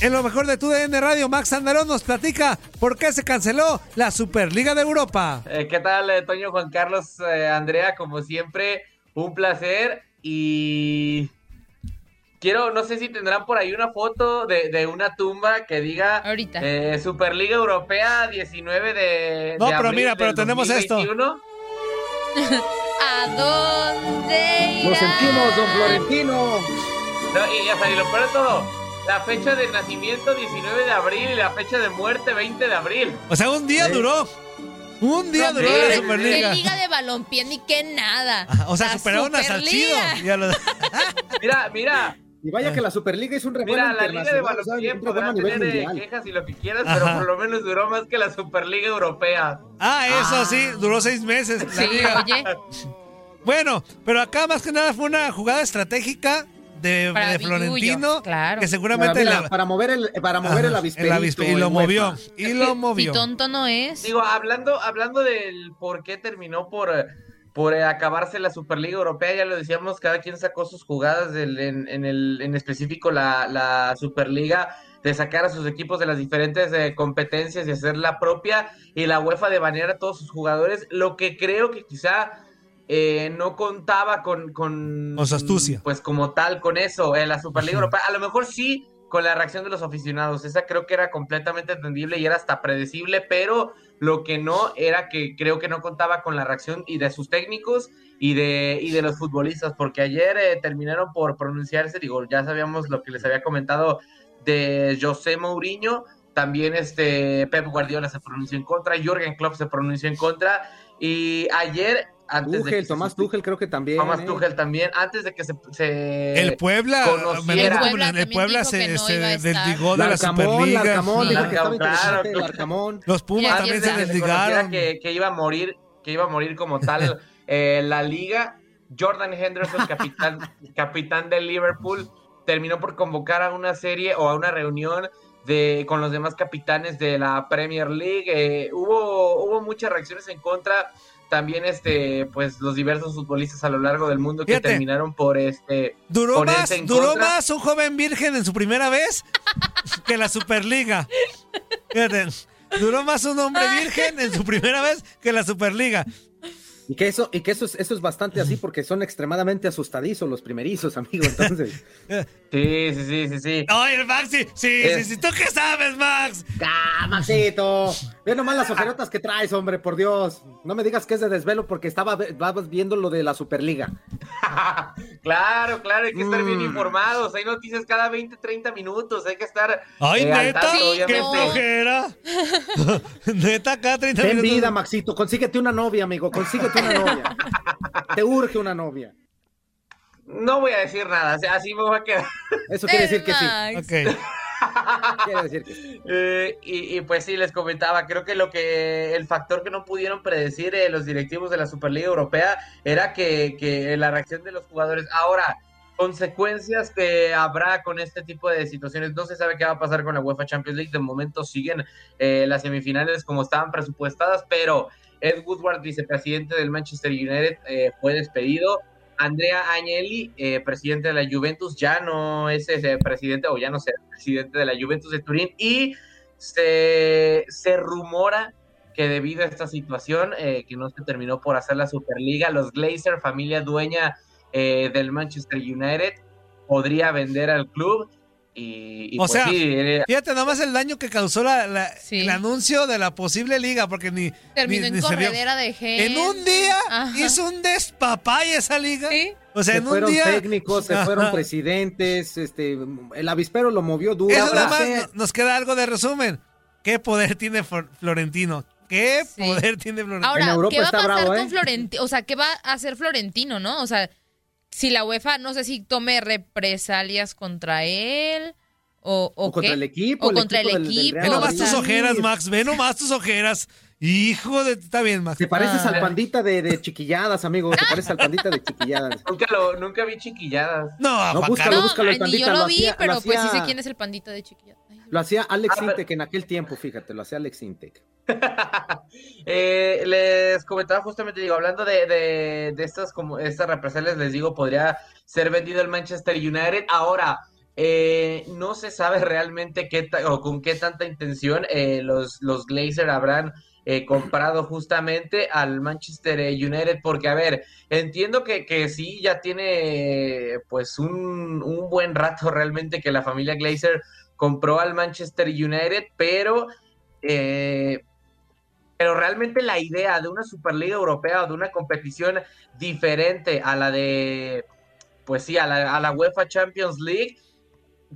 En lo mejor de tu DN Radio, Max Andarón nos platica por qué se canceló la Superliga de Europa. Eh, ¿Qué tal, eh, Toño, Juan Carlos, eh, Andrea? Como siempre, un placer y quiero, no sé si tendrán por ahí una foto de, una tumba que diga eh, Superliga Europea 19 de No, de pero mira, pero tenemos esto. 2021. ¿A dónde Lo irás? sentimos, don Florentino. No, y ya y lo peor de todo, la fecha de nacimiento 19 de abril y la fecha de muerte 20 de abril. O sea, un día duró. Un día duró sí, la Superliga. ¿Qué liga de balompié ni qué nada? O sea, La superaron a Salcido. Mira, mira, Y vaya que la Superliga es un revuelo mira, la liga de balompié podrá tener eh, mundial. quejas y lo que quieras, Ajá. pero por lo menos duró más que la Superliga Europea. Ah, eso sí, duró seis meses. la Sí, liga. oye, Bueno, pero acá más que nada fue una jugada estratégica de, Para de Billullo, Florentino. claro. Que Para, seguramente mira, la- para mover el, para mover el Ajá, avisperito. avispe- y lo movió. Y lo movió. tonto no es. Digo, hablando, hablando del por qué terminó por, eh, por eh, acabarse la Superliga Europea, ya lo decíamos, cada quien sacó sus jugadas del- en, en el, en específico la, la Superliga, de sacar a sus equipos de las diferentes eh, competencias y hacer la propia, y la UEFA de banear a todos sus jugadores, lo que creo que quizá eh, no contaba con, con... Con su astucia. Pues como tal, con eso, en la Superliga Europea, a lo mejor sí con la reacción de los aficionados, esa creo que era completamente entendible y era hasta predecible, pero lo que no era que creo que no contaba con la reacción y de sus técnicos y de, y de los futbolistas, porque ayer eh, terminaron por pronunciarse, digo, ya sabíamos lo que les había comentado de José Mourinho, también este Pep Guardiola se pronunció en contra, Jürgen Klopp se pronunció en contra, y ayer, antes de que Tuchel, se Tomás supi- Tuchel creo que también. Tomás ¿eh? Tuchel también, antes de que se... se El Puebla, conociera- me Puebla el Puebla se, que no se iba a estar. desligó de la Superliga. Larcamón, Claro, claro. Los Pumas Ya, también se se desligaron. que, que iba a morir, que iba a morir como tal eh, la liga. Jordan Henderson, capitán, capitán del Liverpool, terminó por convocar a una serie o a una reunión de, con los demás capitanes de la Premier League. Eh, hubo, hubo muchas reacciones en contra. También este, pues los diversos futbolistas a lo largo del mundo que terminaron por este Duró más, en duró contra. más un joven virgen en su primera vez que la Superliga. Fíjate, duró más un hombre virgen en su primera vez que la Superliga. Y que eso, y que eso es, eso es bastante así porque son extremadamente asustadizos los primerizos, amigo. Entonces, Sí, sí, sí, sí, sí. Oye, Max, sí, sí, sí, sí, ¿tú qué sabes, Max? ¡ah, Maxito! Ve nomás las ojerotas que traes, hombre, por Dios. No me digas que es de desvelo porque estaba estabas viendo lo de la Superliga. Claro, claro, hay que estar bien Mm. informados. Hay noticias cada 20, 30 minutos. Hay que estar. Ay, eh, neta, tanto, Sí, qué flojera. neta, acá 30 Ten minutos. vida, Maxito. Consíguete una novia, amigo. Consíguete una novia. Te urge una novia. No voy a decir nada, o sea, así me voy a quedar. Eso quiere decir que sí. Max. Ok. Quiere decir que sí. Eh, y, y pues sí, les comentaba, creo que lo que el factor que no pudieron predecir eh, los directivos de la Superliga Europea era que, que la reacción de los jugadores. Ahora, consecuencias que habrá con este tipo de situaciones. No se sabe qué va a pasar con la UEFA Champions League. De momento siguen eh, las semifinales como estaban presupuestadas, pero Ed Woodward, vicepresidente del Manchester United, eh, fue despedido. Andrea Agnelli, eh, presidente de la Juventus, ya no es ese presidente o ya no será presidente de la Juventus de Turín y se, se rumora que debido a esta situación eh, que no se terminó por hacer la Superliga, los Glazer, familia dueña eh, del Manchester United, podría vender al club y, y O pues sea, sí, eh, Fíjate nomás el daño que causó la, la- Sí. el anuncio de la posible liga, porque ni. Terminó ni- en ni corredera de gente. En un día Ajá. hizo un despapay esa liga. Sí. O sea, Se en un fueron día. técnicos, se fueron presidentes, este, el avispero lo movió duro. Eso Ahora, nada más no- nos queda algo de resumen. ¿Qué poder tiene Flor- Florentino? ¿Qué Sí. poder tiene Florentino? Ahora, En Europa ¿qué va a pasar bravo, con ¿eh? Florentino? O sea, ¿qué va a hacer Florentino, no? O sea, si la UEFA, no sé si tome represalias contra él o, o, O contra qué. el equipo, O el contra equipo el del- del equipo. Ve nomás tus ojeras, Max. Ve nomás tus ojeras. Hijo de. Está bien, Max. Te pareces Ah. al pandita de, de chiquilladas, amigo. Te pareces al pandita de chiquilladas. nunca, lo, nunca vi chiquilladas. No, No, búscalo. No, búscalo, el ay, ni pandita, yo lo, lo vi, hacía- pero lo pues sí sé quién es el pandita de chiquilla. Ay, Lo hacía Alex Ah, pero- Intec en aquel tiempo, fíjate, lo hacía Alex Intec. Eh, les comentaba justamente, digo, hablando de, de, de estas como estas represalias, les digo, podría ser vendido el Manchester United. Ahora, eh, no se sabe realmente qué o con qué tanta intención eh, los, los Glazer habrán eh, comprado justamente al Manchester United, porque a ver, entiendo que, que sí, ya tiene pues un, un buen rato realmente que la familia Glazer compró al Manchester United, pero eh, pero realmente la idea de una Superliga Europea o de una competición diferente a la de, pues sí, a la, a la UEFA Champions League,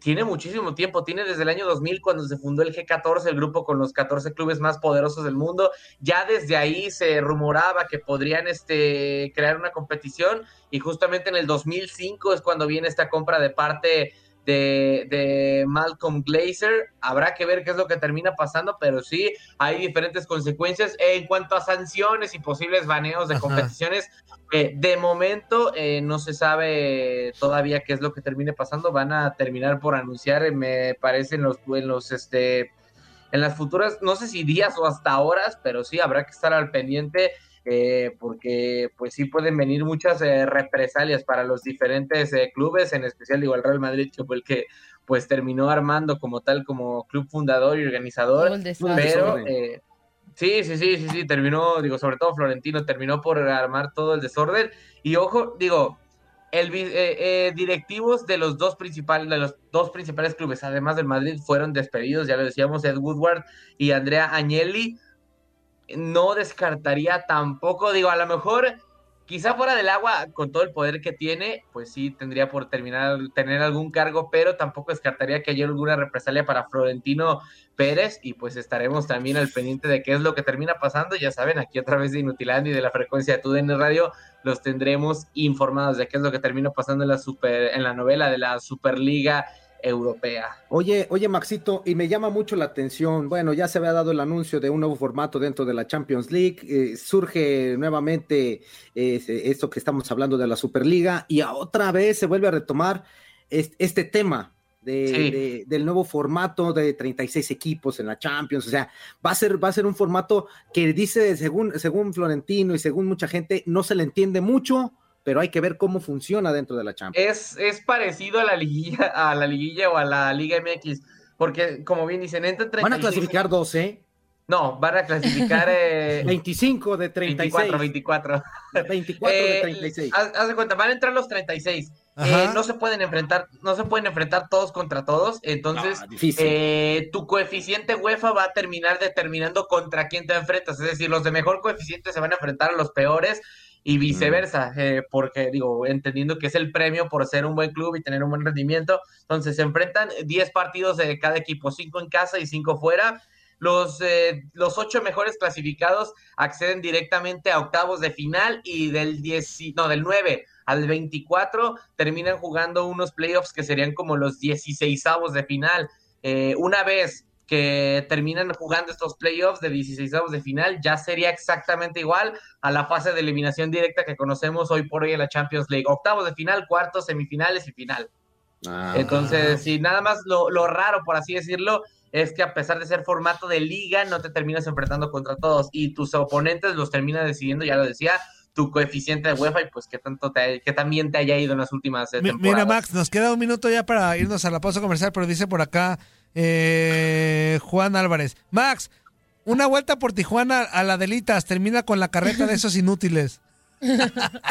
tiene muchísimo tiempo, tiene desde el año 2000 cuando se fundó el G14, el grupo con los 14 clubes más poderosos del mundo, ya desde ahí se rumoraba que podrían este, crear una competición y justamente en el 2005 es cuando viene esta compra de parte de, de Malcolm Glazer, habrá que ver qué es lo que termina pasando, pero sí, hay diferentes consecuencias en cuanto a sanciones y posibles baneos de Ajá. competiciones. eh, de momento eh, no se sabe todavía qué es lo que termine pasando. Van a terminar por anunciar, eh, me parece, en los, en los este, en las futuras, no sé si días o hasta horas, pero sí habrá que estar al pendiente. Eh, porque pues sí pueden venir muchas eh, represalias para los diferentes eh, clubes, en especial digo el Real Madrid, que fue el que pues terminó armando como tal, como club fundador y organizador, todo el desastre. pero eh, sí, sí, sí, sí, sí, terminó, digo, sobre todo Florentino, terminó por armar todo el desorden. Y ojo, digo, el eh, eh, directivos de los dos principales, de los dos principales clubes, además del Madrid, fueron despedidos, ya lo decíamos, Ed Woodward y Andrea Agnelli. No descartaría tampoco, digo, a lo mejor quizá fuera del agua, con todo el poder que tiene, pues sí tendría por terminar, tener algún cargo, pero tampoco descartaría que haya alguna represalia para Florentino Pérez y pues estaremos también al pendiente de qué es lo que termina pasando. Ya saben, aquí a través de Inutilandia y de la frecuencia de TUDN Radio los tendremos informados de qué es lo que termina pasando en la super, en la novela de la Superliga Europea. Oye, oye, Maxito, y me llama mucho la atención. Bueno, ya se había dado el anuncio de un nuevo formato dentro de la Champions League. eh, surge nuevamente eh, esto que estamos hablando de la Superliga y a otra vez se vuelve a retomar es- este tema. de- Sí. de- del nuevo formato de 36 equipos en la Champions, o sea, va a ser, va a ser un formato que dice, según, según Florentino y según mucha gente, no se le entiende mucho, pero hay que ver cómo funciona dentro de la Champions. Es, es parecido a la liguilla, a la liguilla o a la Liga MX, porque como bien dicen, entran Van a 36 clasificar 12, No, van a clasificar. Eh, 25 de 36. 24, 24. 24 de 36. Eh, haz, haz de cuenta, van a entrar los 36. Eh, no se pueden enfrentar, no se pueden enfrentar todos contra todos. Entonces, No, eh, tu coeficiente UEFA va a terminar determinando contra quién te enfrentas. Es decir, los de mejor coeficiente se van a enfrentar a los peores y viceversa, eh, porque digo, entendiendo que es el premio por ser un buen club y tener un buen rendimiento. Entonces, se enfrentan 10 partidos de cada equipo, 5 en casa y 5 fuera. Los, eh, los ocho mejores clasificados acceden directamente a octavos de final y del 10, no, del 9 al 24 terminan jugando unos playoffs que serían como los 16 de final. Eh, una vez que terminan jugando estos playoffs de 16 de final, ya sería exactamente igual a la fase de eliminación directa que conocemos hoy por hoy en la Champions League. Octavos de final, cuartos, semifinales y final. Ah. Entonces, sí, nada más lo, lo raro, por así decirlo, es que a pesar de ser formato de liga, no te terminas enfrentando contra todos y tus oponentes los termina decidiendo, ya lo decía, tu coeficiente de UEFA y pues que tanto te, que también te haya ido en las últimas eh, temporadas. Mira, Max, nos queda un minuto ya para irnos a la pausa comercial, pero dice por acá eh, Juan Álvarez. Max, una vuelta por Tijuana a la Delitas, termina con la carreta de esos inútiles.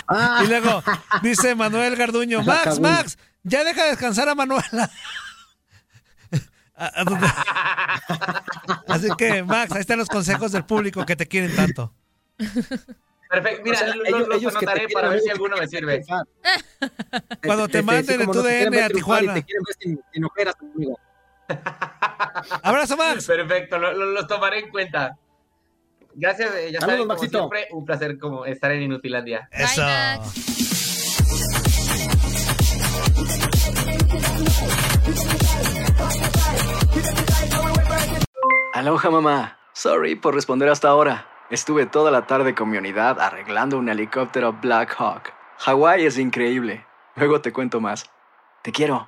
Ah. Y luego dice Manuel Garduño, Max. Max, ya deja descansar a Manuela. Así que, Max, ahí están los consejos del público que te quieren tanto. Perfecto, mira, O sea, ellos- los ellos anotaré quieren para ver si alguno me sirve. Cuando te manden de tu DN a y Tijuana. Te quieren ver sin, sin ojeras, amigo. Abrazo, Max. Perfecto, lo- tomaré en cuenta. Gracias, eh, ya Saludos, saben, como Maxito. siempre, un placer como estar en Inutilandia. Eso. Aloha mamá. Sorry por responder hasta ahora. Estuve toda la tarde con mi unidad arreglando un helicóptero Black Hawk. Hawái es increíble. Luego te cuento más. Te quiero.